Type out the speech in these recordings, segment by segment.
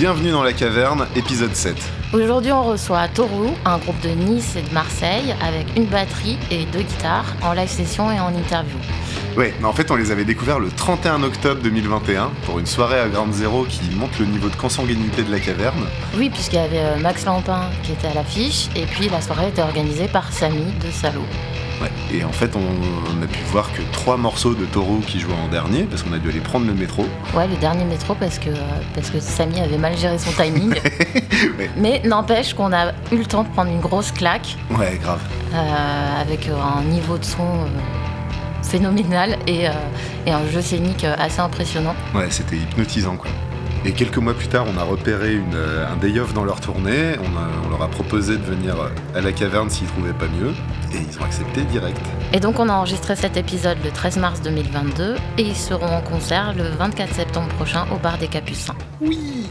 Bienvenue dans la caverne, épisode 7. Aujourd'hui, on reçoit Toru, un groupe de Nice et de Marseille, avec une batterie et deux guitares, en live session et en interview. Ouais, mais en fait, on les avait découverts le 31 octobre 2021 pour une soirée à Ground Zero qui montre le niveau de consanguinité de la caverne. Oui, puisqu'il y avait euh, Max Lampin qui était à l'affiche, et puis la soirée était organisée par Samy de Salo. Ouais, et en fait, on, on a pu voir que trois morceaux de Taureau qui jouaient en dernier parce qu'on a dû aller prendre le métro. Ouais, le dernier métro parce que, parce que Samy avait mal géré son timing. Ouais. Mais n'empêche qu'on a eu le temps de prendre une grosse claque Ouais, grave. euh, avec un niveau de son euh, phénoménal et, euh, et un jeu scénique assez impressionnant. Ouais, c'était hypnotisant quoi. Et quelques mois plus tard, on a repéré une, euh, un day off dans leur tournée. On, a- on leur a proposé de venir euh, à la caverne s'ils trouvaient pas mieux. Et ils ont accepté direct. Et donc on a enregistré cet épisode le 13 mars 2022 et ils seront en concert le 24 septembre prochain au bar des Capucins. Oui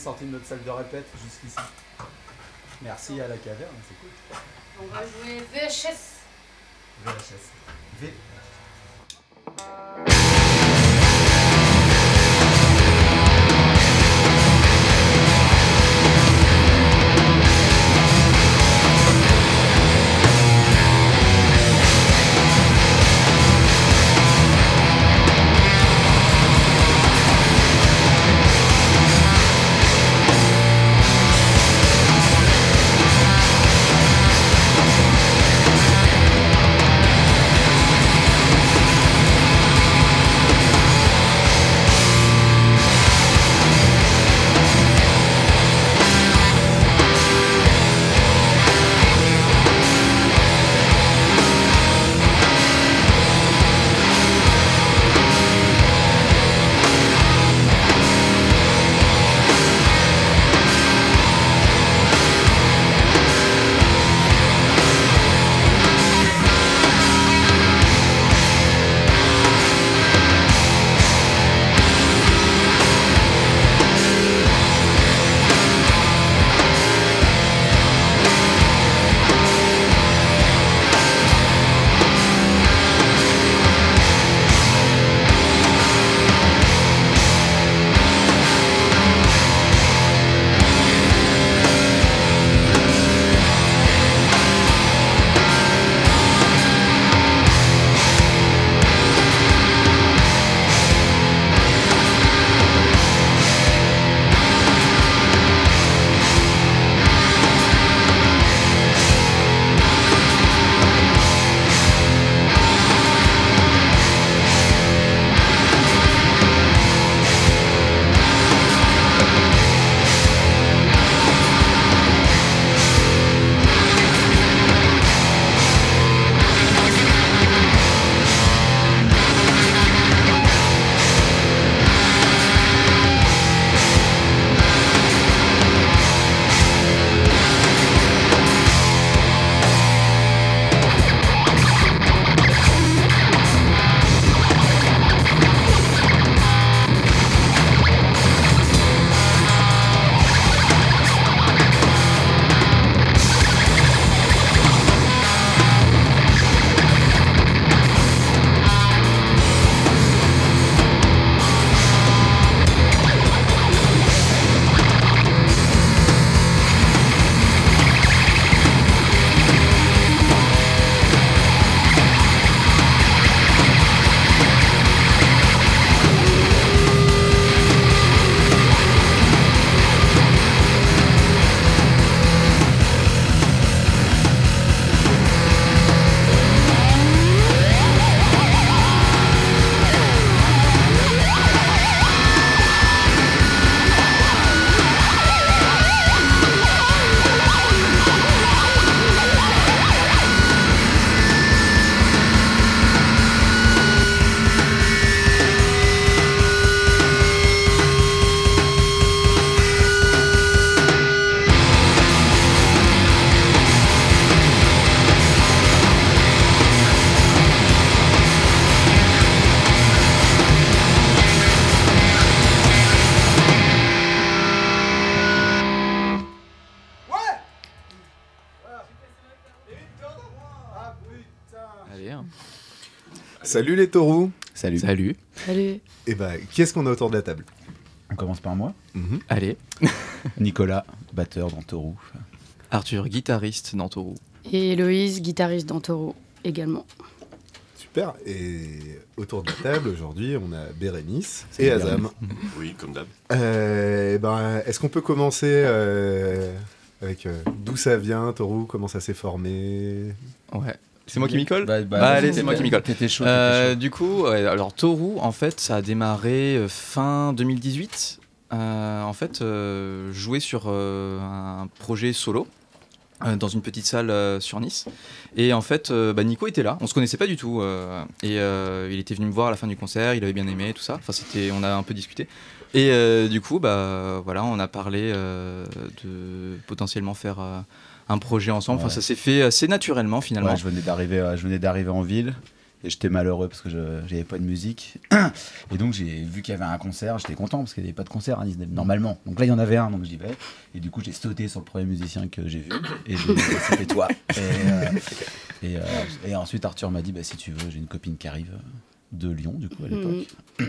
sorti de notre salle de répète jusqu'ici. Merci à la caverne, c'est cool. On va jouer VHS. VHS. V. Salut les taureaux Salut. Salut. Salut. Et bah, qui est-ce qu'on a autour de la table? On commence par moi? Mhm. Allez. Nicolas, batteur dans Taureau. Arthur, guitariste dans Taureau. Et Héloïse, guitariste dans Taureau également. Super. Et autour de la table, aujourd'hui, on a Bérénice C'est et. Azam. Oui, comme d'hab. Euh, eh ben, est-ce qu'on peut commencer euh, avec euh, d'où ça vient, Taureau? Comment ça s'est formé? Ouais. C'est moi qui m'y colle Bah, bah, Bah, allez, c'est moi qui m'y colle. T'étais chaud. Euh, chaud. du coup, ouais, alors Toru, en fait, ça a démarré euh, fin 2018. Euh, en fait, jouais sur un projet solo dans une petite salle sur Nice. Et en fait, Nico était là. On se connaissait pas du tout. et il était venu me voir à la fin du concert. Il avait bien aimé tout ça. Enfin, c'était, on a un peu discuté. Et du coup, bah voilà, on a parlé de potentiellement faire un projet ensemble. Enfin, ça s'est fait assez naturellement finalement. Ouais, je venais d'arriver, euh, je venais d'arriver en ville Et j'étais malheureux parce que je j'avais pas de musique. Et donc j'ai vu qu'il y avait un concert, j'étais content parce qu'il n'y avait pas de concert à Nice normalement. Donc là il y en avait un, donc j'y vais. Et du coup j'ai sauté sur le premier musicien que j'ai vu. Et j'ai dit, c'était toi. Et, euh, et, euh, et ensuite Arthur m'a dit bah, si tu veux, j'ai une copine qui arrive de Lyon du coup à l'époque.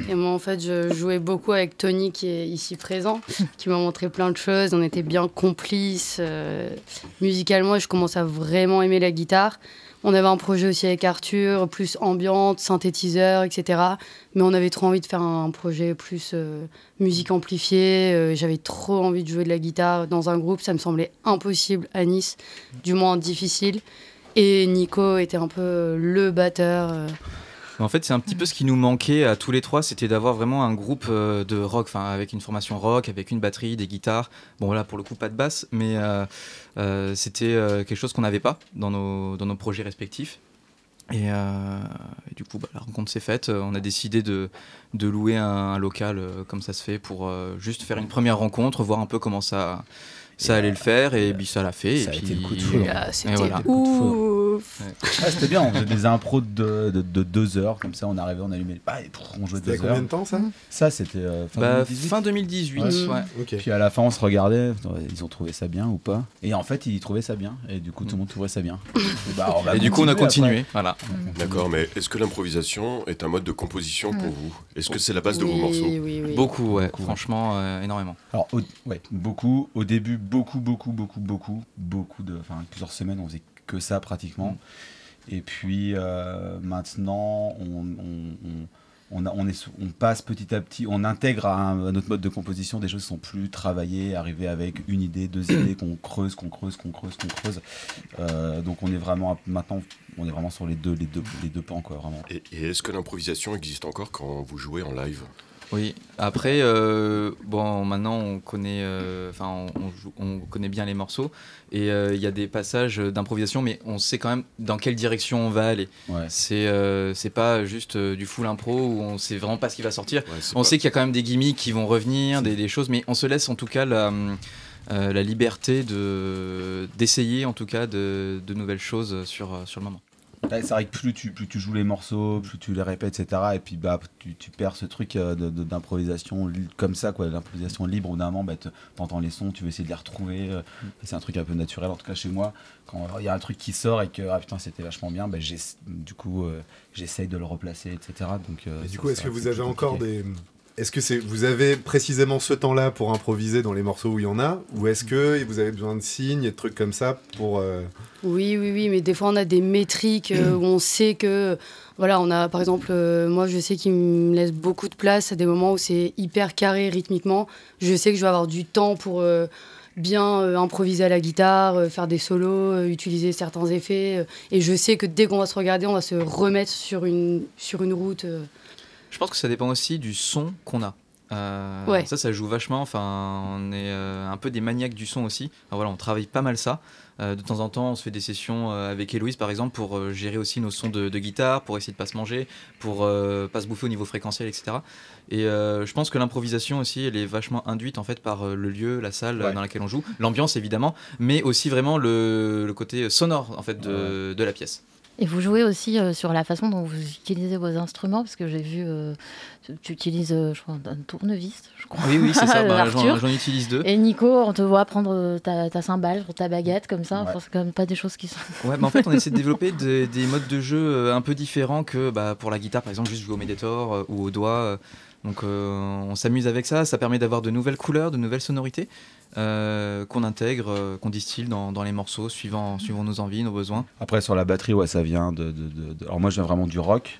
Et moi, en fait, je jouais beaucoup avec Tony, qui est ici présent, qui m'a montré plein de choses. On était bien complices. euh, musicalement, je commençais à vraiment aimer la guitare. On avait un projet aussi avec Arthur, plus ambiante, synthétiseur, etc. Mais on avait trop envie de faire un projet plus euh, musique amplifiée. Euh, J'avais trop envie de jouer de la guitare dans un groupe. Ça me semblait impossible à Nice, du moins difficile. Et Nico était un peu euh, le batteur. En fait, c'est un petit peu ce qui nous manquait à tous les trois, c'était d'avoir vraiment un groupe euh, de rock, avec une formation rock, avec une batterie, des guitares. Bon là, pour le coup, pas de basse, mais euh, euh, c'était quelque chose qu'on n'avait pas dans nos, projets respectifs. Et, du coup, bah, la rencontre s'est faite. On a décidé de, louer un, local comme ça se fait pour juste faire une première rencontre, voir un peu comment ça, ça allait euh, le faire. Et puis ça l'a fait. ça et a puis, été le coup de foudre. Ah, C'était voilà. ouf. Ah, c'était bien, on faisait des impros de, de, de deux heures, comme ça on arrivait, on allumait le et on jouait deux combien heures. de temps ça Ça c'était euh, fin Bah, 2018. fin 2018, Ouais. ouais. Ok. Puis à la fin on se regardait, ils ont trouvé ça bien ou pas Et en fait ils trouvaient ça bien, et du coup tout le monde trouvait ça bien. Et, bah, on va Et du coup, on a continué. Voilà. après. D'accord, mais est-ce que l'improvisation est un mode de composition pour vous? Est-ce que c'est la base de vos morceaux? oui, oui. Beaucoup, ouais. Beaucoup, ouais. Franchement, euh, énormément. Alors au, ouais, beaucoup, au début beaucoup, beaucoup, beaucoup, beaucoup, beaucoup de, enfin plusieurs semaines on faisait que ça pratiquement. Et puis euh, maintenant on, on, on- on, a- on est, sous- on passe petit à petit, on intègre à, un- à notre mode de composition des choses qui sont plus travaillées, arriver avec une idée, deux idées qu'on creuse, qu'on creuse, qu'on creuse, qu'on creuse. Euh, donc on est vraiment maintenant, on est vraiment sur les deux, les deux, les deux pans quoi, vraiment. Et, et est-ce que l'improvisation existe encore quand vous jouez en live? Oui. Après, euh, bon, maintenant on connaît, euh, enfin, on, on joue- on connaît bien les morceaux et euh, il y a des passages d'improvisation, mais on sait quand même dans quelle direction on va aller. Ouais. C'est, c'est pas juste du full impro où on sait vraiment pas ce qui va sortir. Ouais, On pas- sait qu'il y a quand même des gimmicks qui vont revenir, des, des choses, mais on se laisse en tout cas la, la liberté de d'essayer en tout cas de, de nouvelles choses sur, sur le moment. C'est vrai que plus tu, plus tu joues les morceaux, plus tu les répètes, etc. Et puis bah, tu, tu perds ce truc euh, de- de- d'improvisation li- comme ça, quoi. L'improvisation libre, au bout d'un moment, bah, te- t'entends les sons, tu veux essayer de les retrouver. euh, c'est un truc un peu naturel, en tout cas chez moi. Quand il y a un truc qui sort et que ah, putain, c'était vachement bien, bah, j'ess- du coup, euh, j'essaye de le replacer, etc. Donc, euh, Et du ça- coup, est-ce ça- que vous c'est avez plus encore compliqué. des. Est-ce que c'est vous avez précisément ce temps-là pour improviser dans les morceaux où il y en a Ou est-ce que vous avez besoin de signes et de trucs comme ça pour. euh, Oui, oui, oui, mais des fois on a des métriques euh, où on sait que, voilà, on a par exemple, euh, moi je sais qu'il me laisse beaucoup de place à des moments où c'est hyper carré rythmiquement. Je sais que je vais avoir du temps pour bien improviser à la guitare, faire des solos, utiliser certains effets. et je sais que dès qu'on va se regarder, on va se remettre sur une, sur une route. Je pense que ça dépend aussi du son qu'on a. Euh, Ouais. Ça, ça joue vachement. Enfin, on est euh, un peu des maniaques du son aussi. Voilà, on travaille pas mal ça. Euh, de temps en temps, on se fait des sessions euh, avec Héloïse, par exemple, pour euh, gérer aussi nos sons de, de guitare, pour essayer de pas se manger, pour euh, pas se bouffer au niveau fréquentiel, etc. Et euh, je pense que l'improvisation aussi, elle est vachement induite en fait par euh, le lieu, la salle Ouais. dans laquelle on joue, l'ambiance évidemment, mais aussi vraiment le, le côté sonore en fait de, de la pièce. Et vous jouez aussi euh, sur la façon dont vous utilisez vos instruments, parce que j'ai vu, euh, tu, utilises, euh, je crois, un tournevis, je crois. Oui, oui, c'est ça. bah, j'en, utilise deux. Et Nico, on te voit prendre ta, ta cymbale ta baguette comme ça. Ouais. Enfin, c'est quand même pas des choses qui sont. Ouais, mais en fait, on essaie de développer des, des modes de jeu un peu différents que bah, pour la guitare, par exemple, juste jouer au Mediator euh, ou au doigt. donc, on s'amuse avec ça. Ça permet d'avoir de nouvelles couleurs, de nouvelles sonorités euh, qu'on intègre, euh, qu'on distille dans, dans les morceaux suivant, suivant nos envies, nos besoins. Après, sur la batterie, ouais, ça vient de. de- de- de- Alors, moi, je viens vraiment du rock,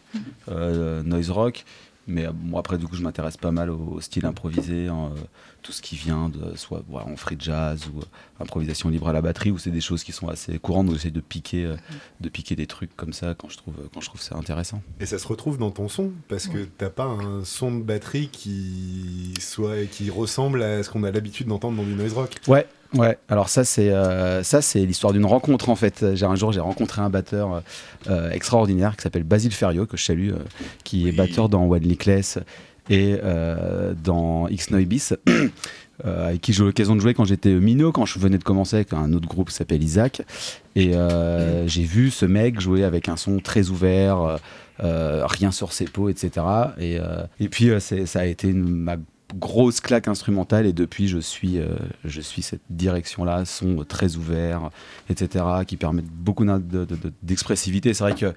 euh, noise rock. Mais euh, moi, après, du coup, je m'intéresse pas mal au, au style improvisé, en, euh, tout ce qui vient de soit voilà, en free jazz ou euh, improvisation libre à la batterie, où c'est des choses qui sont assez courantes. Donc, j'essaie de piquer, euh, de piquer des trucs comme ça quand je trouve, quand je trouve ça intéressant. Et ça se retrouve dans ton son Parce que t'as pas un son de batterie qui, soit, qui ressemble à ce qu'on a l'habitude d'entendre dans du noise rock. Ouais, ouais. Alors ça c'est euh, ça c'est l'histoire d'une rencontre en fait. J'ai un jour j'ai rencontré un batteur euh, euh, extraordinaire qui s'appelle Basile Ferriot que je salue, euh, qui est batteur dans One Lickless et dans X Noibis. avec qui j'ai eu l'occasion de jouer quand j'étais minot, quand je venais de commencer avec un autre groupe qui s'appelle Isaac. Et j'ai vu ce mec jouer avec un son très ouvert, euh, rien sur ses peaux, etc. Et, et puis ça a été ma grosse claque instrumentale et depuis je suis, je suis cette direction-là, son très ouvert, etc., qui permettent beaucoup d'expressivité. C'est vrai que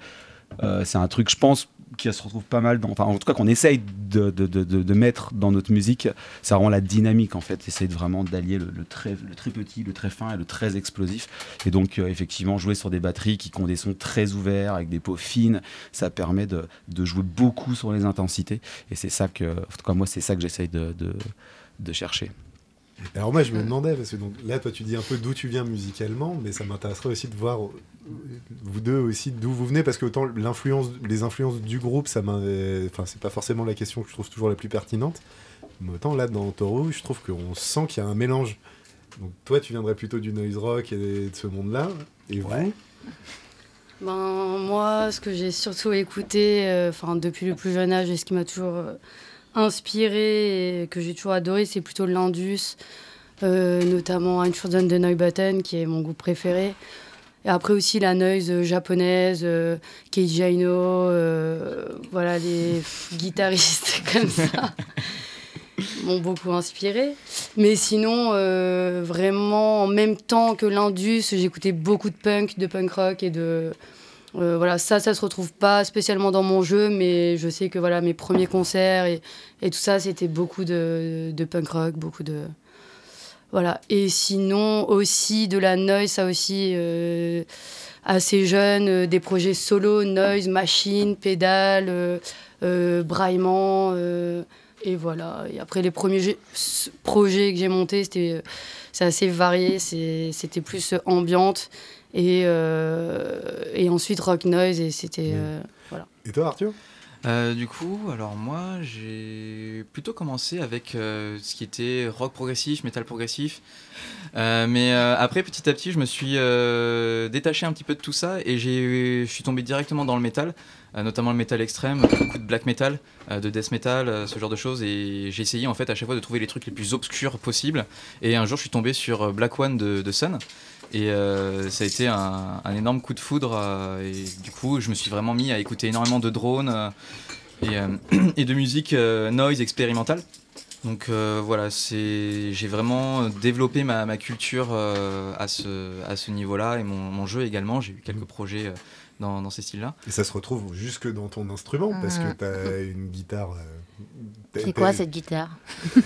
c'est un truc, je pense, qui se retrouve pas mal dans, enfin en tout cas qu'on essaye de, de, de, de, mettre dans notre musique, ça rend la dynamique en fait, essaye vraiment d'allier le, très, le très petit, le très fin et le très explosif. Et donc euh, effectivement jouer sur des batteries qui ont des sons très ouverts avec des peaux fines, ça permet de, jouer beaucoup sur les intensités. Et c'est ça que, en tout cas moi c'est ça que j'essaye de, de chercher. Alors moi je me demandais, parce que donc, là toi tu dis un peu d'où tu viens musicalement, mais ça m'intéresserait aussi de voir vous deux aussi d'où vous venez, parce que autant l'influence, les influences du groupe, ça enfin c'est pas forcément la question que je trouve toujours la plus pertinente, mais autant là dans Toro, je trouve qu'on sent qu'il y a un mélange. Donc toi tu viendrais plutôt du noise rock et de ce monde-là, et vous ben, moi, ce que j'ai surtout écouté, euh, enfin depuis le plus jeune âge, et ce qui m'a toujours euh, inspiré et que j'ai toujours adoré, c'est plutôt l'Indus, euh, notamment Einstein de Neubatten, qui est mon groupe préféré. Et après aussi la noise japonaise, euh, Keiji Aino, euh, voilà, les guitaristes comme ça m'ont beaucoup inspiré. Mais sinon, euh, vraiment, en même temps que l'Indus, j'écoutais beaucoup de punk, de punk rock et de, euh, voilà, ça, ça se retrouve pas spécialement dans mon jeu, mais je sais que voilà, mes premiers concerts et, et tout ça, c'était beaucoup de, de, punk rock, beaucoup de. Voilà. Et sinon, aussi de la noise, ça aussi, euh, assez jeune, euh, des projets solo, noise, machine, pédale, braillement. et voilà. Et après, les premiers projets que j'ai montés, c'était c'est assez varié, c'était plus ambiante. Et, euh, et ensuite rock noise, et c'était. Euh, voilà. Et toi, Arthur? Euh, du coup, alors moi, j'ai plutôt commencé avec ce qui était rock progressif, métal progressif. mais après, petit à petit, je me suis détaché un petit peu de tout ça et je suis tombé directement dans le métal, notamment le métal extrême, beaucoup de black metal, de death metal, ce genre de choses. Et j'ai essayé en fait à chaque fois de trouver les trucs les plus obscurs possibles. Et un jour, je suis tombé sur Black One de Sun. Et euh, ça a été un, énorme coup de foudre. Euh, et du coup, je me suis vraiment mis à écouter énormément de drones euh, et, et, de musique noise expérimentale. Donc voilà, j'ai vraiment développé ma, ma culture à ce, à ce niveau-là et mon, mon, jeu également. J'ai eu quelques projets dans, ces styles-là. Et ça se retrouve jusque dans ton instrument, parce que mm. tu as une guitare. Euh, c'est quoi cette guitare Oui,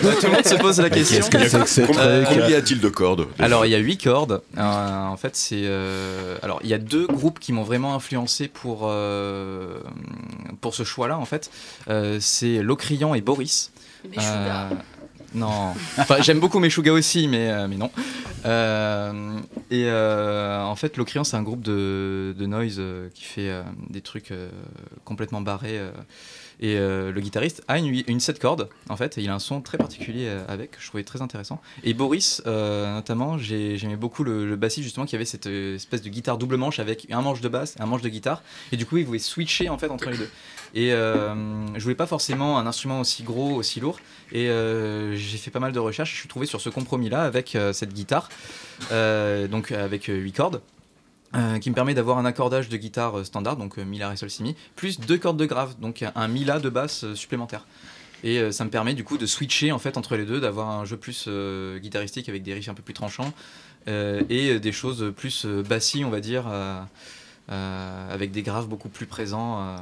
tout le monde se pose la question. Combien y a-t-il de cordes Alors, il y a huit cordes. Euh, en fait, c'est. Euh, alors, il y a deux groupes qui m'ont vraiment influencé pour, pour ce choix-là, en fait. c'est Locrian et Boris. Non. Enfin, j'aime beaucoup Meshuga aussi, mais, euh, mais non. Euh, et euh, en fait, Locrian, c'est un groupe de, de noise qui fait des trucs complètement barrés. Et le guitariste a une, une 7 cordes, en fait, et il a un son très particulier avec, je trouvais très intéressant. Et Boris, notamment, j'aimais beaucoup le, bassiste, justement, qui avait cette espèce de guitare double manche avec un manche de basse un manche de guitare. Et du coup, il pouvait switcher, en fait, entre les deux. Et euh, je voulais pas forcément un instrument aussi gros, aussi lourd. Et euh, j'ai fait pas mal de recherches. Je suis trouvé sur ce compromis-là avec euh, cette guitare, donc avec 8 cordes. Qui me permet d'avoir un accordage de guitare standard, donc mi, la, ré, sol, si, mi, plus deux cordes de grave, donc un mi, la de basse supplémentaire. Et ça me permet du coup de switcher en fait entre les deux, d'avoir un jeu plus guitaristique avec des riffs un peu plus tranchants et des choses plus bassies, on va dire, avec des graves beaucoup plus présents.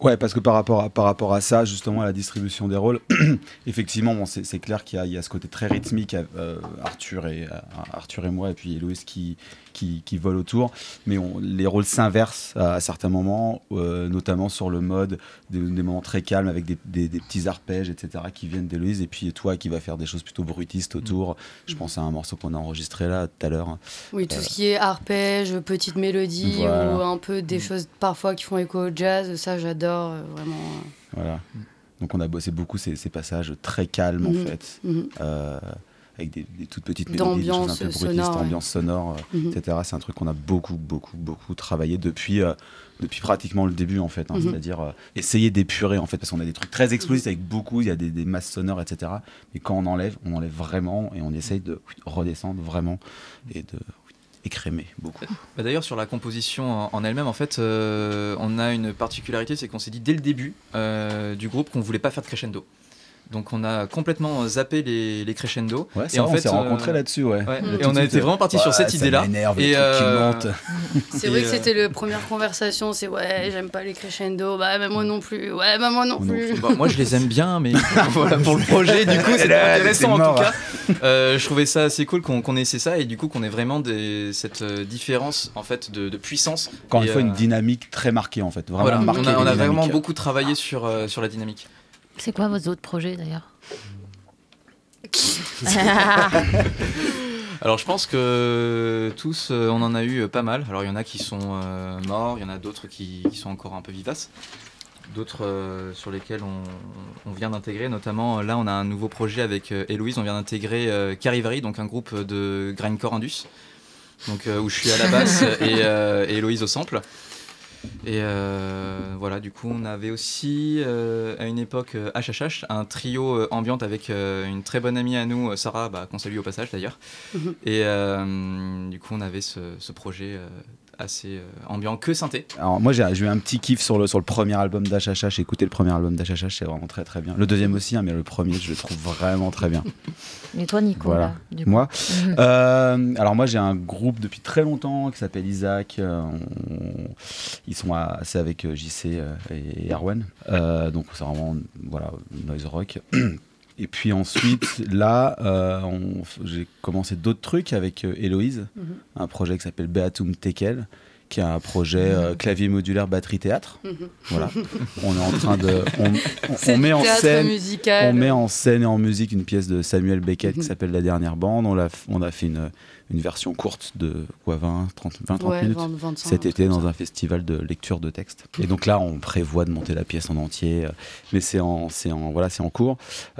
Ouais, parce que par rapport à, par rapport à ça, justement, à la distribution des rôles, effectivement, c'est clair qu'il y, a ce côté très rythmique, euh, Arthur, et, euh, Arthur et moi, et puis Héloïse qui, qui, qui volent autour, mais on, les rôles s'inversent à, certains moments, euh, notamment sur le mode, des, moments très calmes avec des, des, petits arpèges, etc., qui viennent d'Héloïse, et puis toi qui va faire des choses plutôt bruitistes autour. Je pense à un morceau qu'on a enregistré là tout à l'heure. Oui, tout ce qui est arpège, petite mélodie, ou un peu des mm. choses parfois qui font écho au jazz, ça j'adore. Euh, vraiment. Euh. Voilà. Donc on a bossé beaucoup ces, passages très calmes en mhm. fait. Euh, avec des, toutes petites mélodies, des choses un peu sonore, ambiance sonore, mhm. etc. C'est un truc qu'on a beaucoup, beaucoup, beaucoup travaillé depuis, depuis pratiquement le début, en fait. Hein. C'est-à-dire essayer d'épurer, en fait, parce qu'on a des trucs très explosifs avec beaucoup, il y a des, masses sonores, etc. Mais quand on enlève, on enlève vraiment et on essaye de redescendre vraiment et de écrémé beaucoup. Bah, D'ailleurs, sur la composition en, en elle-même, en fait, euh, on a une particularité, c'est qu'on s'est dit dès le début euh, du groupe qu'on voulait pas faire de crescendo. Donc on a complètement zappé les, les crescendo. Ouais, Et c'est en on fait, s'est euh, rencontrés là-dessus, ouais. Ouais. Et on a été vraiment parti sur cette ça idée-là. Et, euh. C'est vrai que euh, c'était les premières conversations, c'est ouais, j'aime pas les crescendo, bah, bah, moi non plus, ouais, bah moi non plus. Bon, moi je les aime bien, mais voilà pour le projet, du coup c'est intéressant en tout cas. Euh, je trouvais ça assez cool qu'on qu'on essaie ça et du coup qu'on ait vraiment des, cette différence en fait de, de puissance. Encore Et, une fois, une dynamique très marquée en fait. Vraiment Voilà, on marquée. a, on a les vraiment beaucoup travaillé sur, sur la dynamique. C'est quoi vos autres projets d'ailleurs Alors je pense que tous, euh, on en a eu euh, pas mal. Alors il y en a qui sont euh, morts, il y en a d'autres qui, qui sont encore un peu vivaces. D'autres euh, sur lesquels on, on vient d'intégrer, notamment là on a un nouveau projet avec euh, Héloïse, on vient d'intégrer euh, Carivari, donc un groupe de grindcore indus, donc euh, où je suis à la basse et, euh, et Héloïse au sample. Et euh, voilà, du coup on avait aussi euh, à une époque euh, HHH, un trio euh, ambiante avec euh, une très bonne amie à nous, euh, Sarah, bah, qu'on salue au passage d'ailleurs. Mhm. Et euh, du coup, on avait ce, ce projet euh, assez euh, ambiant que synthé. Alors moi j'ai j'ai eu un petit kiff sur le, sur le premier album d'HHH, écoutez le premier album d'HHH, c'est vraiment très très bien. Le deuxième aussi, hein, mais le premier je le trouve vraiment très bien. Et toi, Nico Voilà. là, du coup Moi. Euh, alors moi j'ai un groupe depuis très longtemps qui s'appelle Isaac. euh, on- Ils sont assez avec JC et Erwan. Euh, donc c'est vraiment voilà noise rock. Et puis ensuite là euh, on- j'ai commencé d'autres trucs avec euh, Héloïse, Mhm. un projet qui s'appelle Beatum Tekel qui est un projet euh, clavier modulaire batterie théâtre. Mhm. Voilà. on est en train de on, on- C'est on met en scène musical. on met en scène et en musique une pièce de Samuel Beckett qui Mhm. s'appelle La dernière bande. On a, on a fait une, une version courte de quoi, 20, 30, 20, 30 ouais, minutes 20, 25, cet été dans un festival de lecture de texte. Et donc là, on prévoit de monter la pièce en entier, euh, mais c'est en, c'est en, voilà, c'est en cours.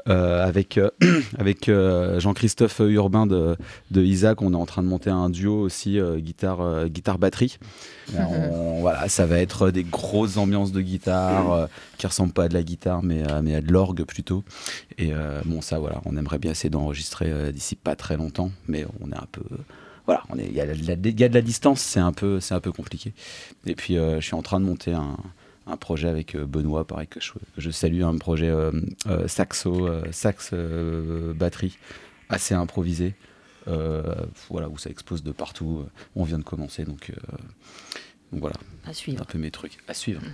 Euh, avec euh, avec Jean-Christophe Urbain de, de Isaac, on est en train de monter un duo aussi guitare guitare batterie. On- voilà, ça va être des grosses ambiances de guitare qui ressemblent pas à de la guitare, mais, mais à de l'orgue plutôt. Et bon, ça, voilà, on aimerait bien essayer d'enregistrer d'ici pas très longtemps, mais on est un peu. Voilà, on est- il y, a de la- il y a de la distance, c'est un peu, c'est un peu compliqué. Et puis, euh, je suis en train de monter un, un projet avec euh, Benoît, pareil que je, que je salue, un projet euh, euh, saxo, euh, sax batterie, assez improvisé. voilà, où ça expose de partout. On vient de commencer, donc, donc voilà, À un suivre. peu mes trucs à suivre. Thank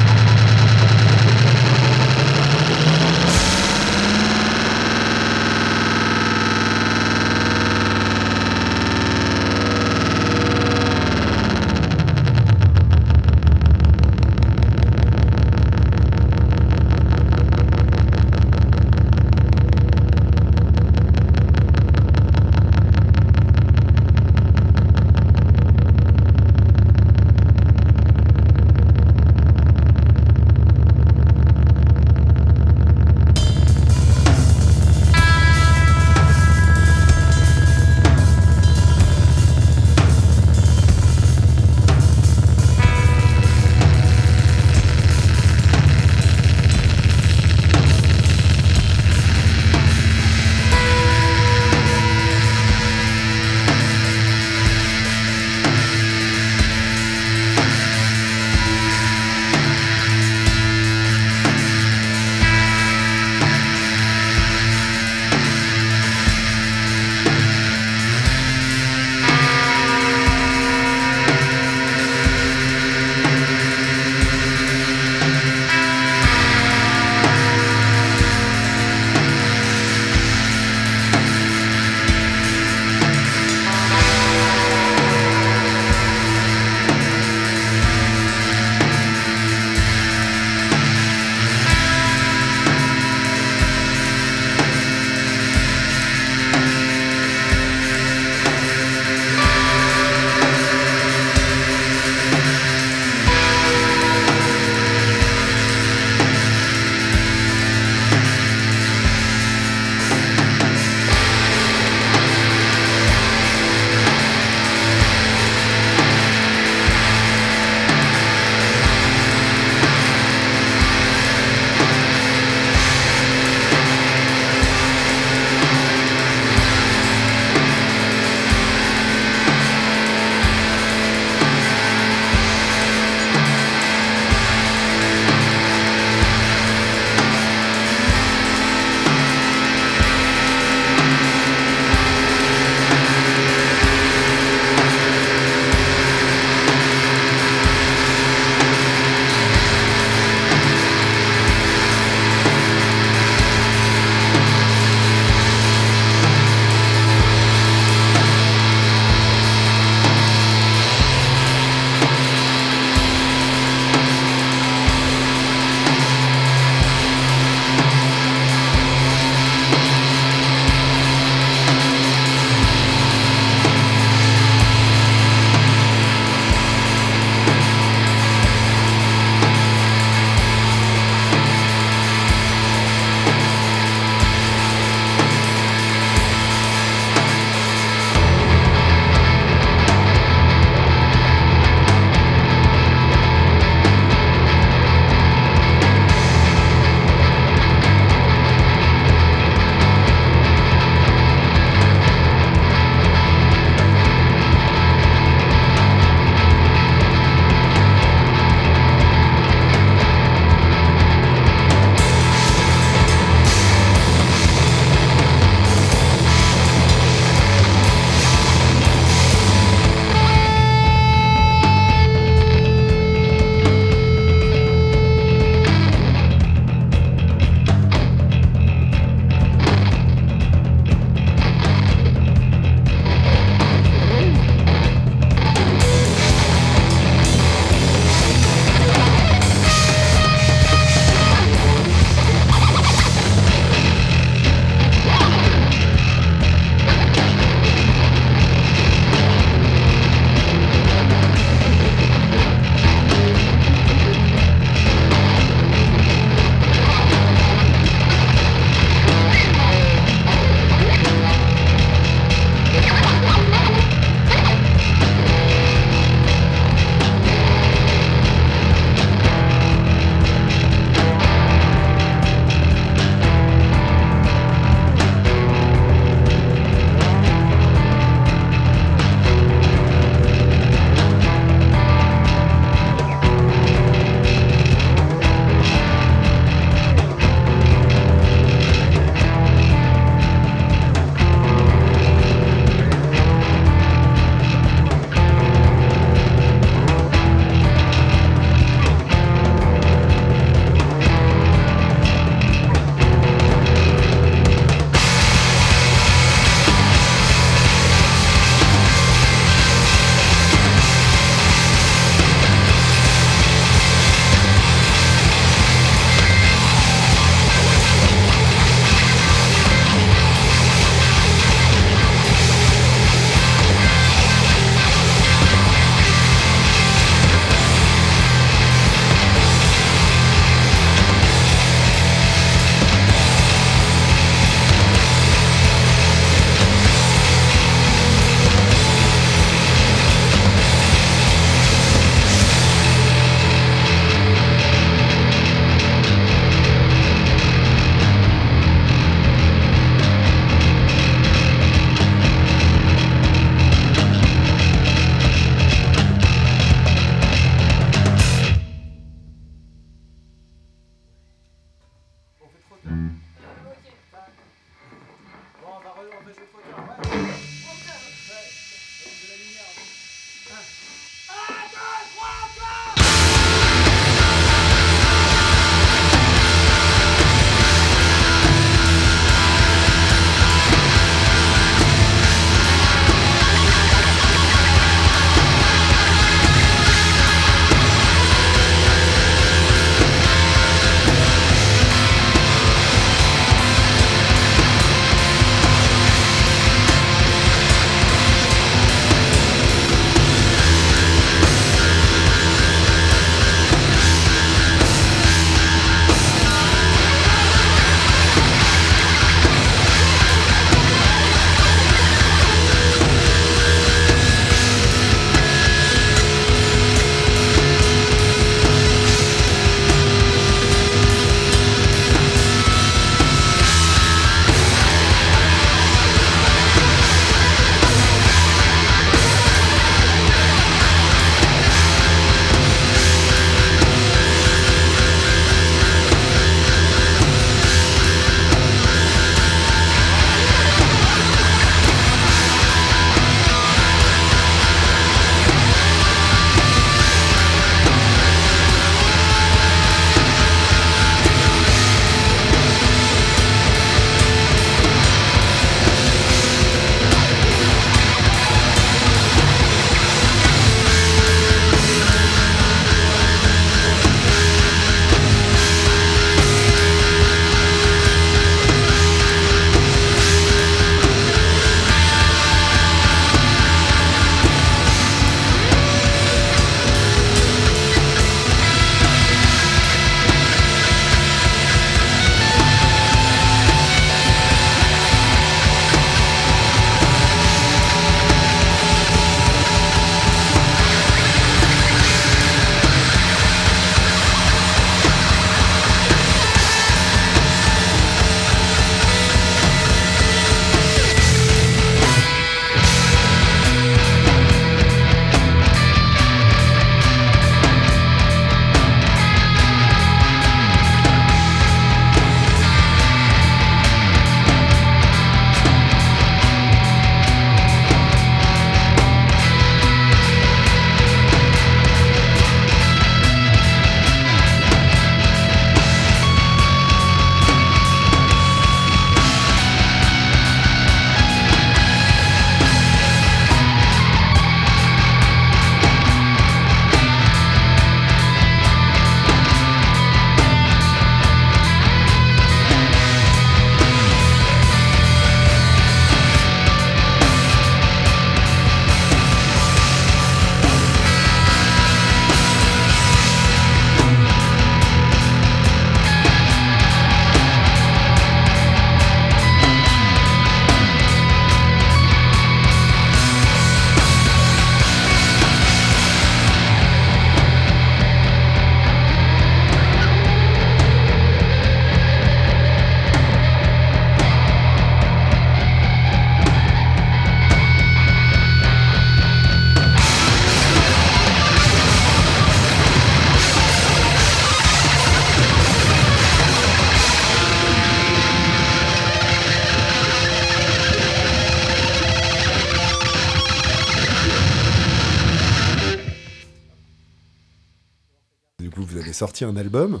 sorti un album,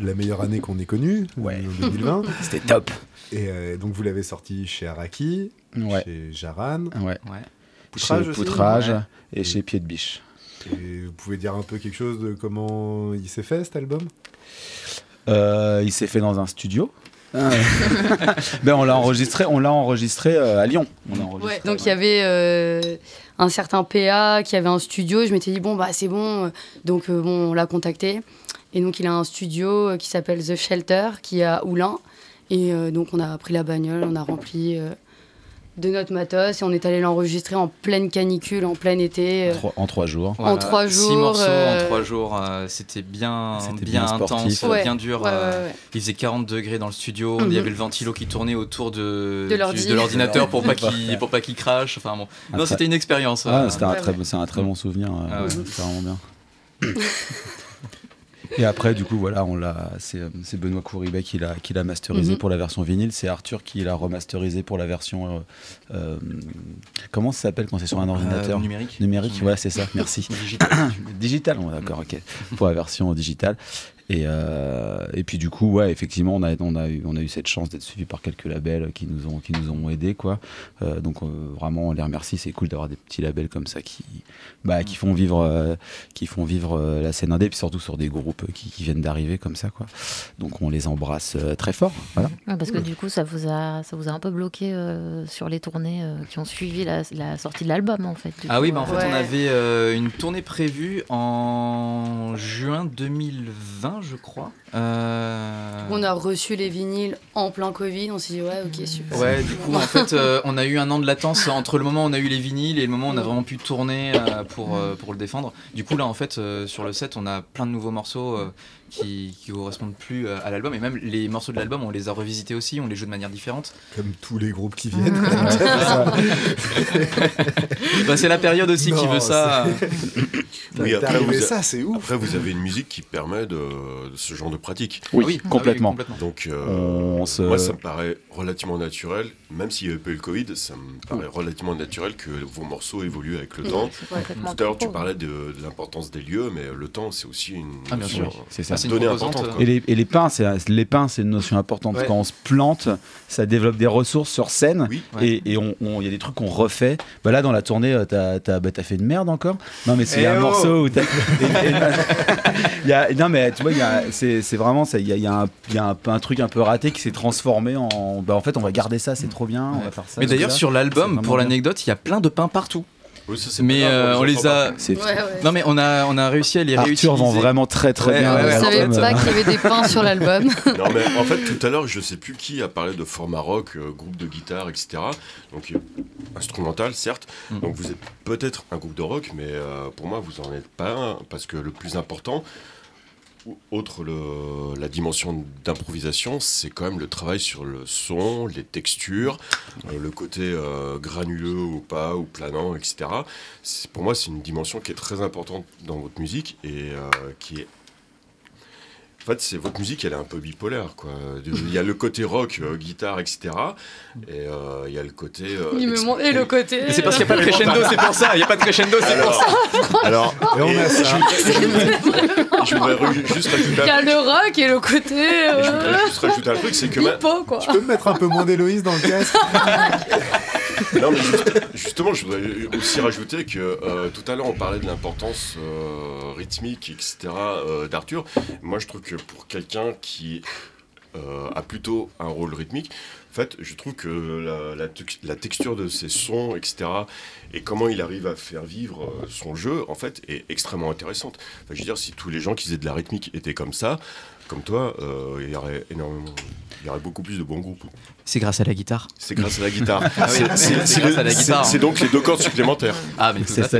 la meilleure année qu'on ait connue, Ouais. en 2020. C'était top. Et euh, donc vous l'avez sorti chez Araki, Ouais. chez Jaran. Ouais. Ouais. Poutrage chez aussi Poutrage Ouais. et chez Pied de Biche. Et vous pouvez dire un peu quelque chose de comment il s'est fait cet album? Euh, il s'est fait dans un studio. ben on l'a enregistré, on l'a enregistré euh, à Lyon. On l'a enregistré, Ouais, donc il y avait euh, un certain PA qui avait un studio. Je m'étais dit, bon, bah c'est bon. Donc euh, bon, on l'a contacté. Et donc il a un studio euh, qui s'appelle The Shelter, qui est à Oulin. Et euh, donc on a pris la bagnole, on a rempli de notre matos et on est allé l'enregistrer en pleine canicule, en plein été. En euh, trois- en trois jours. En trois Six jours, morceaux euh, en trois jours. euh, C'était bien, C'était bien, intense, Ouais, bien dur. ouais, euh, ouais, ouais. Il faisait 40 degrés dans le studio. Mhm. Il y avait le ventilo qui tournait autour de, De l'ordinateur pour pas qu'il pour pas qu'il crache. Enfin bon. Non, c'était une expérience. Ah, euh, c'était un Ouais, très, ouais. c'est un très bon souvenir. euh, Ah vraiment bien. Et après, du coup, voilà, on l'a, c'est, euh, c'est Benoît Couribet qui l'a, qui l'a masterisé Mhm. pour la version vinyle. C'est Arthur qui l'a remasterisé pour la version. euh, euh, comment ça s'appelle quand c'est sur un ordinateur Euh, numérique. Numérique, voilà, c'est ça, merci. Digital. Digital, on est d'accord, ok. Pour la version digitale. Et, euh, et puis du coup, ouais, effectivement, on a, on, a eu, on a eu cette chance d'être suivi par quelques labels qui nous ont, qui nous ont aidés, quoi. Euh, donc euh, vraiment, on les remercie. C'est cool d'avoir des petits labels comme ça qui, bah, qui font vivre, euh, qui font vivre euh, la scène indé, puis surtout sur des groupes qui, qui viennent d'arriver comme ça, quoi. Donc on les embrasse euh, très fort. Voilà. Ouais, parce que du coup, ça vous a, ça vous a un peu bloqué euh, sur les tournées euh, qui ont suivi la, la sortie de l'album, en fait. du Ah coup, oui, bah en fait, on avait euh, une tournée prévue en juin 2020, je crois. Euh, On a reçu les vinyles en plein Covid, on s'est dit ouais, ok, super. Ouais, du coup, en fait, euh, on a eu un an de latence entre le moment où on a eu les vinyles et le moment où on a vraiment pu tourner euh, pour, euh, pour le défendre. Du coup, là, en fait, euh, sur le set, on a plein de nouveaux morceaux euh, qui, qui correspondent plus euh, à l'album. Et même les morceaux de l'album, on les a revisités aussi, on les joue de manière différente. Comme tous les groupes qui viennent. Bah, c'est la période aussi qui veut ça. Oui, après, vous a- ça, c'est ouf. Après, vous avez une musique qui permet de, de ce genre de pratique. Oui, Ah oui, complètement. ah oui, Donc, euh, On se- moi, ça me paraît relativement naturel, même s'il n'y avait pas eu le Covid, ça me paraît relativement naturel que vos morceaux évoluent avec le temps. Tout à l'heure, tu parlais de, de l'importance des lieux, mais le temps, c'est aussi une. Ah, bien sûr. C'est ça. C'est une Donnée composante, importante, euh. Et les, et les pins, c'est les pins, c'est une notion importante. Ouais. Quand on se plante, ça développe des ressources sur scène. Oui. Ouais. Et et on- on- il y a des trucs qu'on refait. Bah là, dans la tournée, euh, t'as t'as- bah, t'as fait une merde encore. Non, mais c'est Eh un oh morceau où t'as. et- et- il y a- non, mais tu vois, il y a- c'est c'est vraiment ça. Il y a, y a un, il y a un, peu- un truc un peu raté qui s'est transformé en. Bah, en fait, on va garder ça, c'est trop bien. On va faire ça. Mais d'ailleurs, sur l'album, pour l'anecdote, il y a plein de pains partout. Oui, ça, c'est Mais pas grave, euh, on les a. C'est- Ouais, ouais. Non, mais on a, on a réussi à les réutiliser. Arthur vend vraiment très très Ouais, bien. ouais, Je savais pas qu'il y avait des pains sur l'album. Non, mais en fait, tout à l'heure, je sais plus qui a parlé de format rock, euh, groupe de guitare, etc. Donc, euh, instrumental, certes. Mhm. Donc, vous êtes peut-être un groupe de rock, mais euh, pour moi, vous en êtes pas un. Parce que le plus important, ou- autre le- la dimension d'improvisation, c'est quand même le travail sur le son, les textures, euh, le côté euh, granuleux ou pas, ou planant, etc. Pour moi, c'est une dimension qui est très importante dans votre musique et euh, qui est fait, c'est votre musique, elle est un peu bipolaire, quoi. Il y a le côté rock, euh, guitare, etc. Et euh, il y a le côté. euh, Il me demande- Et le côté. Mais c'est parce qu'il n'y a pas de crescendo, c'est pour ça. Il n'y a pas de crescendo, c'est pour ça. Alors, Et on a ça. Je, je voudrais re- juste rajouter Il y a le rock et le côté. et je voudrais juste rajouter un truc, c'est que hippo, quoi. Tu peux me mettre un peu moins d'Héloïse dans le casque? Non, mais juste- justement, je voudrais aussi rajouter que euh, tout à l'heure, on parlait de l'importance euh, rythmique, etc. euh, d'Arthur. Moi, je trouve que pour quelqu'un qui euh, a plutôt un rôle rythmique, en fait, je trouve que la, la tex- la texture de ses sons, etc., et comment il arrive à faire vivre euh, son jeu, en fait, est extrêmement intéressante. Enfin, je veux dire, si tous les gens qui faisaient de la rythmique étaient comme ça, comme toi, euh, il y aurait énormément, il y aurait beaucoup plus de bons groupes. C'est grâce à la guitare. C'est grâce à la guitare. Ah c'est- c'est grâce à la c'est- guitare. C'est donc les deux cordes supplémentaires. Ah, mais C'est ça.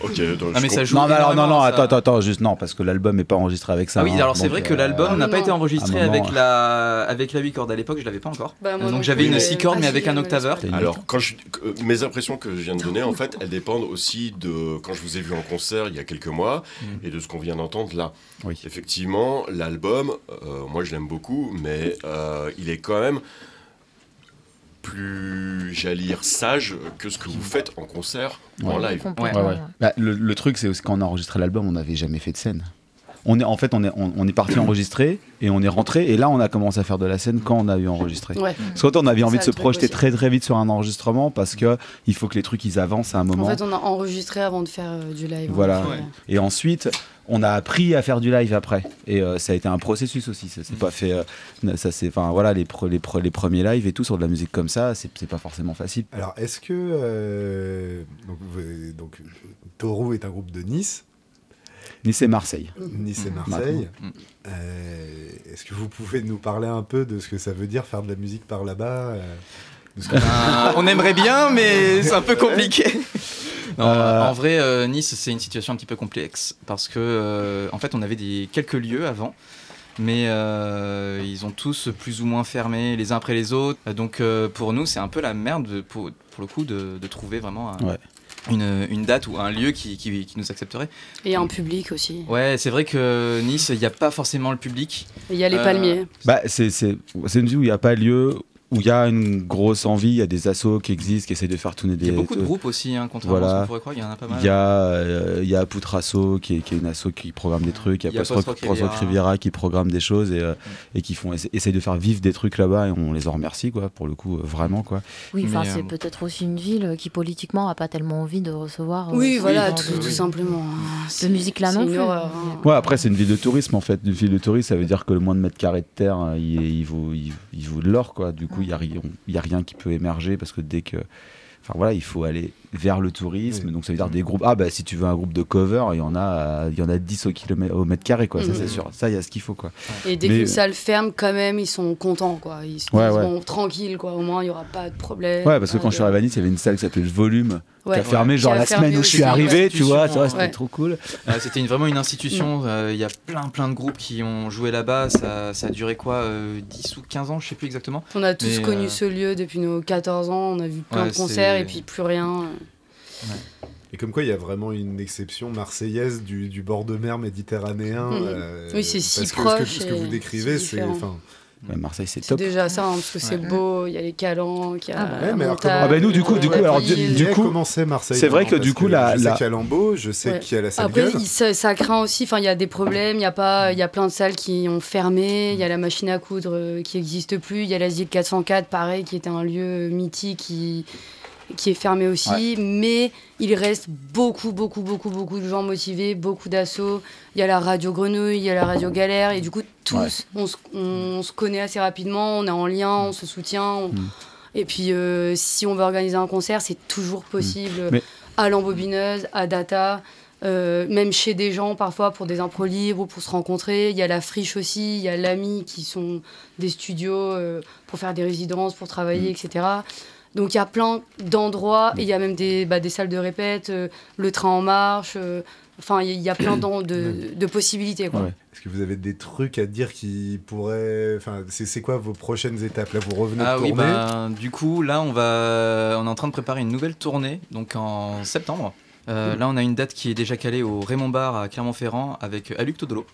Ok, donc Ah, mais ça joue. Non, non, non, attends, ça. attends, attends, juste non, parce que l'album n'est pas enregistré avec ça. Ah oui, hein, alors c'est vrai que euh, l'album n'a Ah pas été enregistré un moment, avec la avec la 8 cordes à l'époque, je l'avais pas encore. Bah, Donc j'avais une mais- 6 cordes mais Ah, avec un octaveur. Alors, quand euh, mes impressions que je viens de donner, en fait, elles dépendent aussi de quand je vous ai vu en concert il y a quelques mois Mm. et de ce qu'on vient d'entendre là. Oui. Effectivement, l'album, euh, moi je l'aime beaucoup, mais euh, il est quand même plus, j'allais dire, sage que ce que vous faites en concert ou en live. Complètement, Ouais, ouais. ouais. Bah, le, le truc, c'est aussi quand on a enregistré l'album, on n'avait jamais fait de scène. On est, en fait, on est, on, on est parti enregistrer et on est rentré. Et là, on a commencé à faire de la scène quand on a eu enregistré. Ouais. Parce qu'autant on avait envie de se projeter aussi. très très vite sur un enregistrement parce que il faut que les trucs ils avancent à un moment. En fait, on a enregistré avant de faire euh, du live. Voilà. Donc, euh, Et ensuite, on a appris à faire du live après. Et euh, ça a été un processus aussi. Ça s'est pas fait. euh, ça c'est, enfin voilà, les, pre- les, pre- les premiers lives et tout sur de la musique comme ça, c'est, pas forcément facile. Alors, est-ce que. euh, donc, Toru est un groupe de Nice. Nice et Marseille. Nice et Mhm. Marseille. Mhm. Euh, est-ce que vous pouvez nous parler un peu de ce que ça veut dire faire de la musique par là-bas euh, Ah, on aimerait bien, mais c'est un peu compliqué. Non, Euh, En vrai, euh, Nice, c'est une situation un petit peu complexe parce que, euh, en fait, on avait des, quelques lieux avant, mais euh, ils ont tous plus ou moins fermé les uns après les autres. Donc, euh, pour nous, c'est un peu la merde de- pour, pour le coup de, de trouver vraiment un, Ouais. Une, une date ou un lieu qui, qui, qui nous accepterait. Et un public aussi. Ouais, c'est vrai que Nice, il n'y a pas forcément le public. Il y a les Euh, palmiers. Bah, c'est c'est- c'est une ville où il n'y a pas lieu, où il y a une grosse envie, il y a des assos qui existent, qui essaient de faire tourner des. Il y a beaucoup de groupes aussi, hein, contrairement à Voilà. ce qu'on pourrait croire, il y en a pas mal. Il y a, euh, il y a Poutrasso qui est, qui est une asso qui programme des trucs, il y a, a Post-Rock Post-Rock Post-Rock Riviera. Riviera qui programme des choses et, euh, et qui font essa- essayent de faire vivre des trucs là-bas et on les en remercie quoi pour le coup euh, vraiment quoi. Oui, enfin, c'est euh, peut-être aussi une ville qui politiquement a pas tellement envie de recevoir. euh, Oui, voilà, tout, de- tout simplement. De musique là non plus. horreur, hein. Ouais après c'est une ville de tourisme en fait, une ville de tourisme ça veut dire que le moins de mètres carrés de terre euh, il, il vaut il, il vaut de l'or quoi. Du coup il y a a rien qui peut émerger parce que dès que Enfin voilà, il faut aller vers le tourisme, Oui. donc ça veut dire des groupes. Ah bah si tu veux un groupe de cover, il y en a, euh, il y en a 10 au, kilomètre, au mètre carré quoi, ça c'est sûr. Ça il y a ce qu'il faut quoi. Et dès Mais- qu'une salle ferme, quand même, ils sont contents, quoi. Ils se Ouais, disent, ouais. bon, tranquille, quoi. Au moins, il n'y aura pas de problème. Ouais, parce que quand je suis arrivé à Nice, il y avait une salle qui s'appelait le Volume, Ouais. qui a fermé genre a la fermé semaine où je suis arrivé, tu vois, tu vois, c'était Ouais. trop cool. Euh, C'était vraiment une institution. euh, Il y a plein plein de groupes qui ont joué là-bas. Ça, ça a duré quoi euh, 10 ou 15 ans, je sais plus exactement. On a tous Mais, connu euh, ce lieu depuis nos 14 ans. On a vu plein Ouais, de concerts et puis plus rien. Et comme quoi, il y a vraiment une exception marseillaise du, du bord de mer méditerranéen. Mhm. euh, Oui, c'est si parce que ce que- proche Ce que, vous décrivez, c'est. Ouais, Marseille, c'est C'est top. déjà ça, hein, parce que c'est Ouais. beau. Il y a les calanques, il y a Ah bah la ouais, mais alors montagne, Ah bah nous, du coup- du coup, alors, du- du coup, commencé Marseille. c'est vrai que du coup, la- je sais la- qu'il y a Lambeau, je sais Ouais. qu'il y a la salle Après, il- ça, ça craint aussi. Enfin, il y a des problèmes. Il y a pas, il y a plein de salles qui ont fermé. Il y a la machine à coudre euh, qui n'existe plus. Il y a l'asile 404, pareil, qui était un lieu mythique qui qui est fermé aussi. Mais il reste beaucoup, beaucoup, beaucoup, beaucoup de gens motivés, beaucoup d'assauts. Il y a la radio Grenouille, il y a la radio Galère, et du coup tous, Ouais. on, se, on se connaît assez rapidement. On est en lien, on se soutient. on- Mm. Et puis, euh, si on veut organiser un concert, c'est toujours possible. Mais- À l'embobineuse, à Data, euh, même chez des gens parfois pour des impros libres ou pour se rencontrer. Il y a la friche aussi, il y a l'ami qui sont des studios euh, pour faire des résidences, pour travailler, etc. Donc il y a plein d'endroits et il y a même des, bah, des salles de répète, euh, le train en marche. euh, Enfin, il y a plein de, de possibilités. Quoi. Ouais. Est-ce que vous avez des trucs à dire qui pourraient. Enfin, c'est c'est quoi vos prochaines étapes? Là, vous revenez Ah de oui, bah, du coup, là, on, va, on est en train de préparer une nouvelle tournée, donc en septembre. Euh, Là, on a une date qui est déjà calée au Raymond Bar à Clermont-Ferrand avec Aluc Todolo.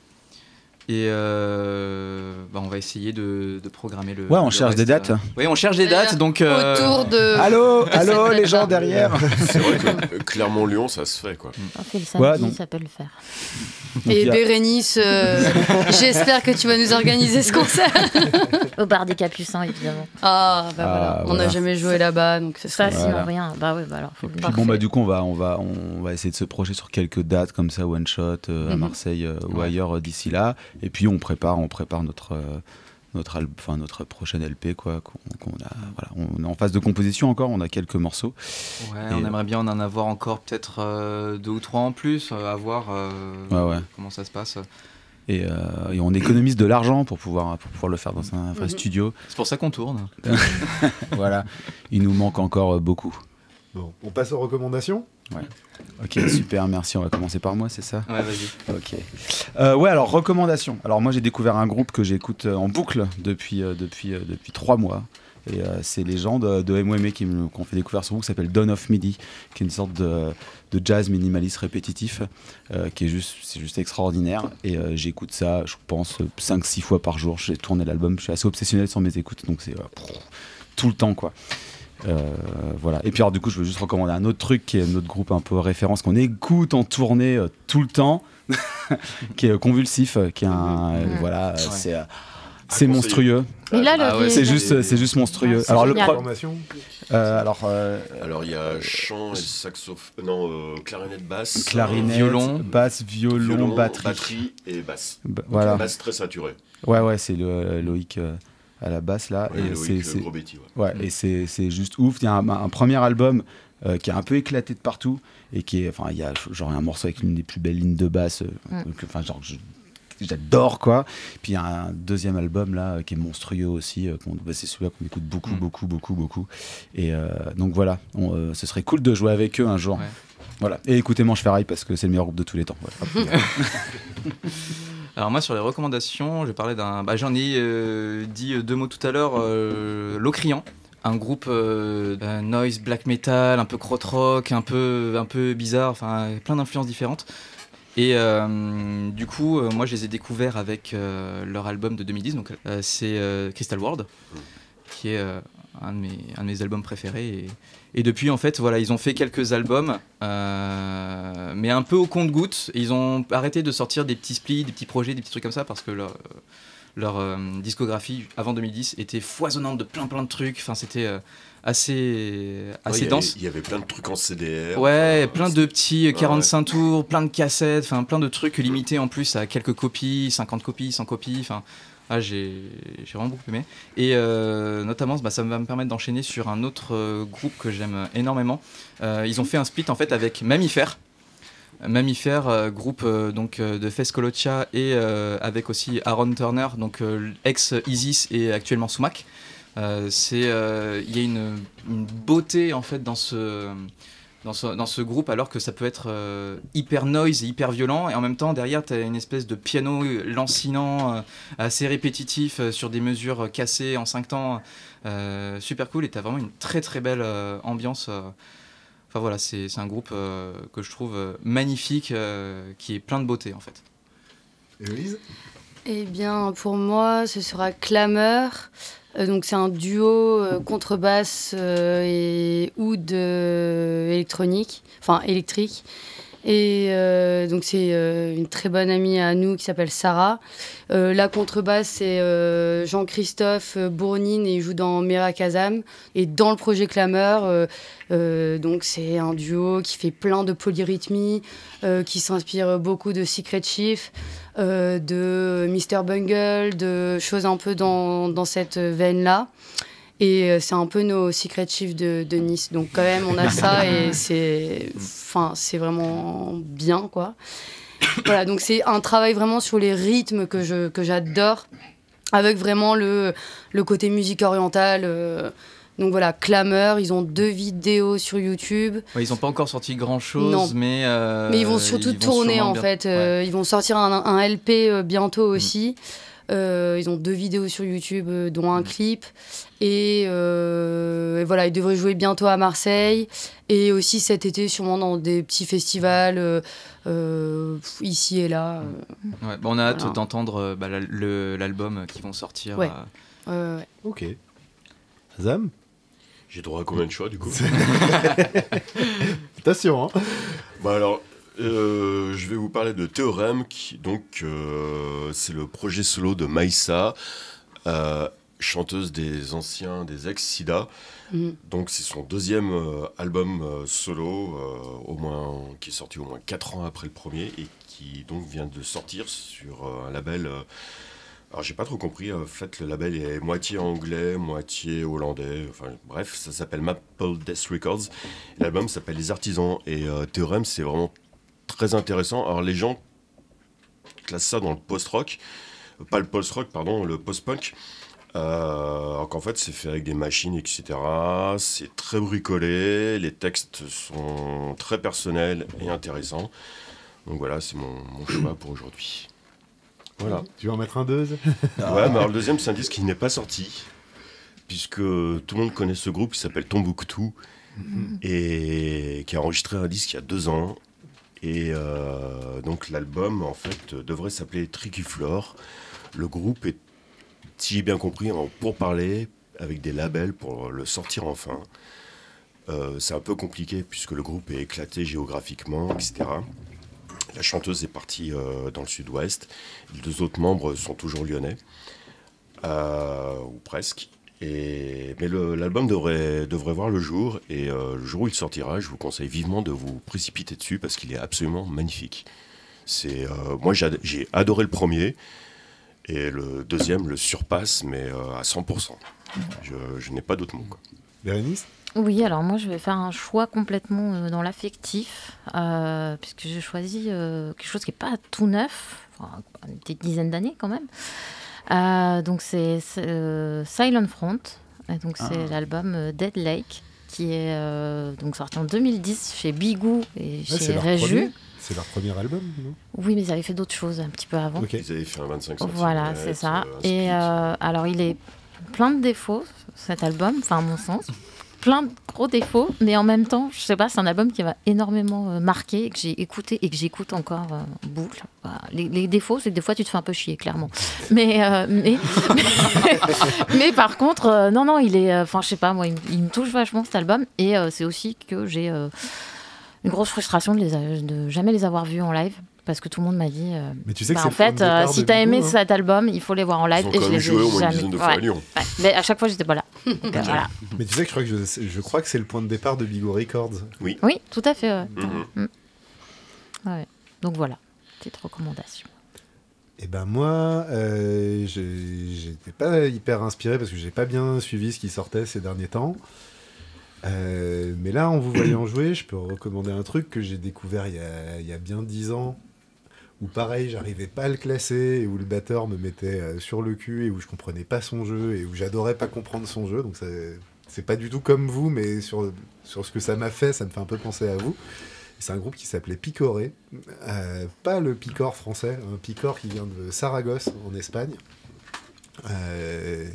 Et euh, bah, on va essayer de, de programmer le. Ouais, on le cherche reste. des dates. Oui, on cherche des dates, donc. euh, Autour de. Allô, allô, les gens derrière. C'est vrai que euh, Clermont-Lyon, ça se fait quoi. On fait le samedi, Ouais, donc- ça peut le faire. Donc, Et a- Bérénice, euh, j'espère que tu vas nous organiser ce concert. Au bar des Capucins, évidemment. Ah, bah Ah, voilà. On n'a voilà. jamais joué là-bas, donc ce Ça, serait. sinon Voilà. rien. Bah oui, bah alors. faut puis bon bah du coup on va on va on va essayer de se projeter sur quelques dates comme ça one shot euh, à Mhm. Marseille euh, ou ailleurs euh, d'ici là et puis on prépare on prépare notre euh, notre al- enfin notre prochaine LP quoi qu'on qu'on a voilà on est en phase de composition encore on a quelques morceaux Ouais, Et- on aimerait bien en avoir encore peut-être euh, deux ou trois en plus, euh, à voir euh, Ouais, ouais. comment ça se passe. et, euh, et on économise de l'argent pour pouvoir pour pouvoir le faire dans un vrai Mhm. studio C'est pour ça qu'on tourne. voilà il nous manque encore euh, beaucoup Bon, on passe aux recommandations ok super merci on va commencer par moi c'est ça Ouais, vas-y. Ok. Euh, ouais, alors recommandation. Alors moi j'ai découvert un groupe que j'écoute euh, en boucle depuis euh, depuis euh, depuis trois mois. Et euh, c'est les gens de, de MWM qui me- ont fait découvrir ce groupe qui s'appelle Dawn of Midi, qui est une sorte de, de jazz minimaliste répétitif, euh, qui est juste c'est juste extraordinaire. Et euh, j'écoute ça, je pense 5-6 fois par jour. J'ai tourné l'album, je suis assez obsessionnel sur mes écoutes, donc c'est euh, tout le temps quoi. Euh, voilà. Et puis alors du coup, je veux juste recommander un autre truc qui est notre groupe un peu référence qu'on écoute en tournée euh, tout le temps, qui est euh, Convulsif, qui est un voilà, euh, Ouais. c'est euh, c'est monstrueux. Mais là, Ah ouais, C'est juste c'est juste monstrueux. Ah, alors le génial. euh, alors euh, Alors il y a chant et saxophone, non, euh, clarinette basse, clarinette, violon. basse, violon, violon, batterie. et basse. Bah, voilà. une basse très saturée. Ouais ouais, c'est le Loïc euh, à la basse là Ouais, et c'est c'est- Betty, ouais. Ouais, et c'est c'est juste ouf. Il y a un, un premier album euh, qui est un peu éclaté de partout et qui est, enfin, il y a genre un morceau avec l'une des plus belles lignes de basse, euh, Mm. que- enfin, genre, je- j'adore quoi. Puis il y a un deuxième album là qui est monstrueux aussi. euh, qu'on- bah, c'est celui-là qu'on écoute beaucoup, Mm. beaucoup, beaucoup, beaucoup. Et euh, donc voilà, on, euh, ce serait cool de jouer avec eux un jour. Ouais. Voilà. Et écoutez Manche Ferraille parce que c'est le meilleur groupe de tous les temps. Alors moi sur les recommandations, je parler d'un. Bah, J'en ai euh, dit euh, deux mots tout à l'heure. euh, L'Ocrian, un groupe euh, euh, noise, black metal, un peu krautrock, un peu, un peu bizarre, enfin plein d'influences différentes. Et euh, du coup, moi je les ai découverts avec leur album de 2010, donc c'est Crystal World, qui est euh, un, de mes, un de mes albums préférés. Et, et depuis, en fait, voilà, ils ont fait quelques albums, euh, mais un peu au compte-gouttes. Ils ont arrêté de sortir des petits splits, des petits projets, des petits trucs comme ça, parce que leur, leur euh, discographie avant 2010 était foisonnante de plein plein de trucs. Enfin, c'était euh, assez, Ouais, dense. Il y avait plein de trucs en CDR. Ouais, enfin, plein de petits euh, ouais. 45 tours, plein de cassettes, enfin plein de trucs limités en plus à quelques copies, 50 copies, 100 copies, enfin ah, j'ai vraiment beaucoup aimé. Et euh, notamment, bah, ça va me permettre d'enchaîner sur un autre euh, groupe que j'aime énormément. Euh, ils ont fait un split en fait avec Mammifère. Mammifère, groupe donc de Fes Colocha et avec aussi Aaron Turner, donc ex Isis et actuellement Sumac. Il y a une, une beauté en fait dans ce dans ce, dans ce groupe alors que ça peut être euh, hyper noise et hyper violent et en même temps derrière tu as une espèce de piano lancinant euh, assez répétitif euh, sur des mesures euh, cassées en 5 temps euh, super cool et tu as vraiment une très très belle euh, ambiance euh. enfin voilà c'est c'est un groupe euh, que je trouve euh, magnifique euh, qui est plein de beauté en fait Héloïse Eh bien, pour moi, ce sera Clameur. Euh, donc, c'est un duo euh, contrebasse euh, et oud électronique, enfin électrique. Et euh, donc, c'est euh, une très bonne amie à nous qui s'appelle Sarah. Euh, la contrebasse, c'est Jean-Christophe Bournine et il joue dans Mera Kazam. Et dans le projet Clameur, donc c'est un duo qui fait plein de polyrythmie, qui s'inspire beaucoup de Secret Chief de Mr. Bungle, de choses un peu dans, dans cette veine-là. Et euh, c'est un peu nos secret chiefs de, de Nice. Donc quand même, on a ça et c'est, enfin, c'est vraiment bien, quoi. Voilà, donc c'est un travail vraiment sur les rythmes que, je, que j'adore, avec vraiment le, le côté musique orientale. euh. donc voilà, Clameur, ils ont deux vidéos sur YouTube. Ouais, ils n'ont pas encore sorti grand chose Non. mais euh, Mais ils vont surtout tourner en bien- fait. Ouais. Ils vont sortir un, un LP bientôt Mm. aussi. Euh, ils ont deux vidéos sur YouTube, euh, dont Mm. un clip. Et, euh, et voilà, ils devraient jouer bientôt à Marseille. Et aussi cet été, sûrement dans des petits festivals euh, euh, ici et là. euh. Ouais, bah, on a hâte Voilà. d'entendre euh, bah, l'album qui vont sortir Ouais. euh, Ouais, ouais. Ok. Azam J'ai droit à combien de choix du coup Attention, hein Bah alors, euh, je vais vous parler de Théorème, qui donc euh, c'est le projet solo de Maïssa, euh, chanteuse des anciens, des ex-Sida. Mhm. Donc c'est son deuxième album solo, au moins qui est sorti au moins 4 ans après le premier et qui donc vient de sortir sur un label. alors j'ai pas trop compris, en fait le label est moitié anglais, moitié hollandais, enfin bref, ça s'appelle Maple Death Records. L'album s'appelle Les Artisans et Théorème c'est vraiment très intéressant. Alors les gens classent ça dans le post-rock, Euh, pas le post-rock, pardon, le post-punk. Euh, alors qu'en fait c'est fait avec des machines, etc. C'est très bricolé, les textes sont très personnels et intéressants. Donc voilà, c'est mon, mon choix pour aujourd'hui. Voilà. Tu veux en mettre un deux? Ouais, mais alors le deuxième, c'est un disque qui n'est pas sorti, puisque tout le monde connaît ce groupe qui s'appelle Tombouctou, et qui a enregistré un disque il y a deux ans. Et euh, donc l'album, en fait, devrait s'appeler Tricuflore. Le groupe est, si j'ai bien compris, en pourparlers avec des labels pour le sortir enfin. Euh, c'est un peu compliqué puisque le groupe est éclaté géographiquement, etc. La chanteuse est partie euh, dans le sud-ouest. Les deux autres membres sont toujours lyonnais, ou presque. Et, mais l'album devrait, devrait voir le jour, et euh, le jour où il sortira, je vous conseille vivement de vous précipiter dessus parce qu'il est absolument magnifique. C'est, euh, moi, j'ai ad- j'ai adoré le premier, et le deuxième le surpasse, mais euh, à 100%. Je, je n'ai pas d'autre mot. Bérénice? Oui, alors moi je vais faire un choix complètement euh, dans l'affectif, euh, puisque j'ai choisi euh, quelque chose qui n'est pas tout neuf, enfin, une petite dizaine d'années quand même. Euh, donc c'est euh, Silent Front, et donc c'est l'album euh, Dead Lake, qui est euh, donc sorti en 2010 chez Bigou et Ouais, chez Réju. premier. C'est leur premier album, non? Oui, mais ils avaient fait d'autres choses un petit peu avant. Ils avaient fait un 25 cm. Voilà, c'est ça. Et euh, alors, il est plein de défauts, cet album, enfin à mon sens. Plein de gros défauts, mais en même temps, je sais pas, c'est un album qui m'a énormément euh, marqué, que j'ai écouté et que j'écoute encore euh, en boucle. Voilà. Les, les défauts, c'est que des fois tu te fais un peu chier, clairement. Mais, euh, mais, mais par contre, non, non, il est. Enfin, je sais pas, moi, il, me- il me touche vachement cet album. Et c'est aussi que j'ai une grosse frustration de, les de jamais les avoir vus en live. Parce que tout le monde m'a dit. euh, Mais tu sais que bah, c'est en le point fait, de départ euh, si de t'as aimé hein. cet album, il faut les voir en Ils live. ont Et quand je même les joué ai au moins une jamais. dizaine de fois Ouais. à Lyon. Ouais. Mais à chaque fois, j'étais pas là. Donc, euh, voilà. Mais tu sais que je crois que, je, je crois que c'est le point de départ de Bigo Records. Oui, tout à fait. ouais. Mhm. Mm. Ouais. Donc voilà, petite recommandation. Et ben moi, euh, j'étais pas hyper inspiré parce que j'ai pas bien suivi ce qui sortait ces derniers temps. Euh, mais là, en vous voyant jouer, je peux recommander un truc que j'ai découvert il y a, il y a bien dix ans, où pareil, j'arrivais pas à le classer, et où le batteur me mettait euh, sur le cul, et où je comprenais pas son jeu, et où j'adorais pas comprendre son jeu. Donc c'est pas du tout comme vous, mais sur, ce que ça m'a fait, ça me fait un peu penser à vous. C'est un groupe qui s'appelait Picoré, Euh, pas le Picor français, un Picor qui vient de Saragosse en Espagne. Euh,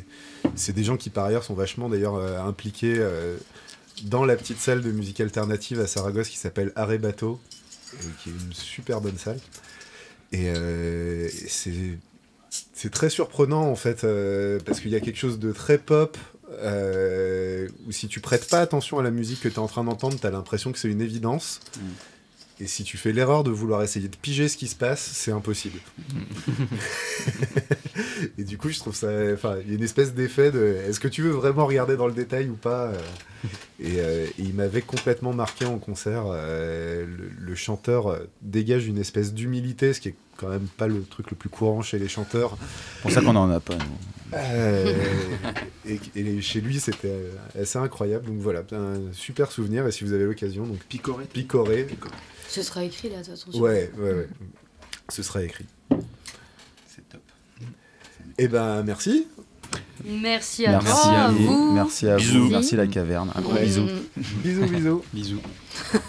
c'est des gens qui par ailleurs sont vachement d'ailleurs impliqués dans la petite salle de musique alternative à Saragosse qui s'appelle euh, qui est une super bonne salle. Et euh, c'est très surprenant en fait, euh, parce qu'il y a quelque chose de très pop, euh, où si tu prêtes pas attention à la musique que tu es en train d'entendre, tu as l'impression que c'est une évidence. Et si tu fais l'erreur de vouloir essayer de piger ce qui se passe, c'est impossible. et du coup, je trouve ça. Enfin, il y a une espèce d'effet de. Est-ce que tu veux vraiment regarder dans le détail ou pas euh, et, euh, et il m'avait complètement marqué en concert. euh, le, le chanteur dégage une espèce d'humilité, ce qui est quand même pas le truc le plus courant chez les chanteurs. C'est pour ça qu'on en a pas. nous. Euh, et, et chez lui, c'était assez incroyable. Donc voilà, un super souvenir. Et si vous avez l'occasion, donc Picoré. picoré. Ce sera écrit là, de toute façon. Ouais, ouais, ouais. Ce sera écrit. C'est top. Eh ben, merci. Merci à Merci toi, à à vous. vous. Merci à Bisous. vous. Merci la caverne. Un gros bisou. Bisous, bisous. Bisous.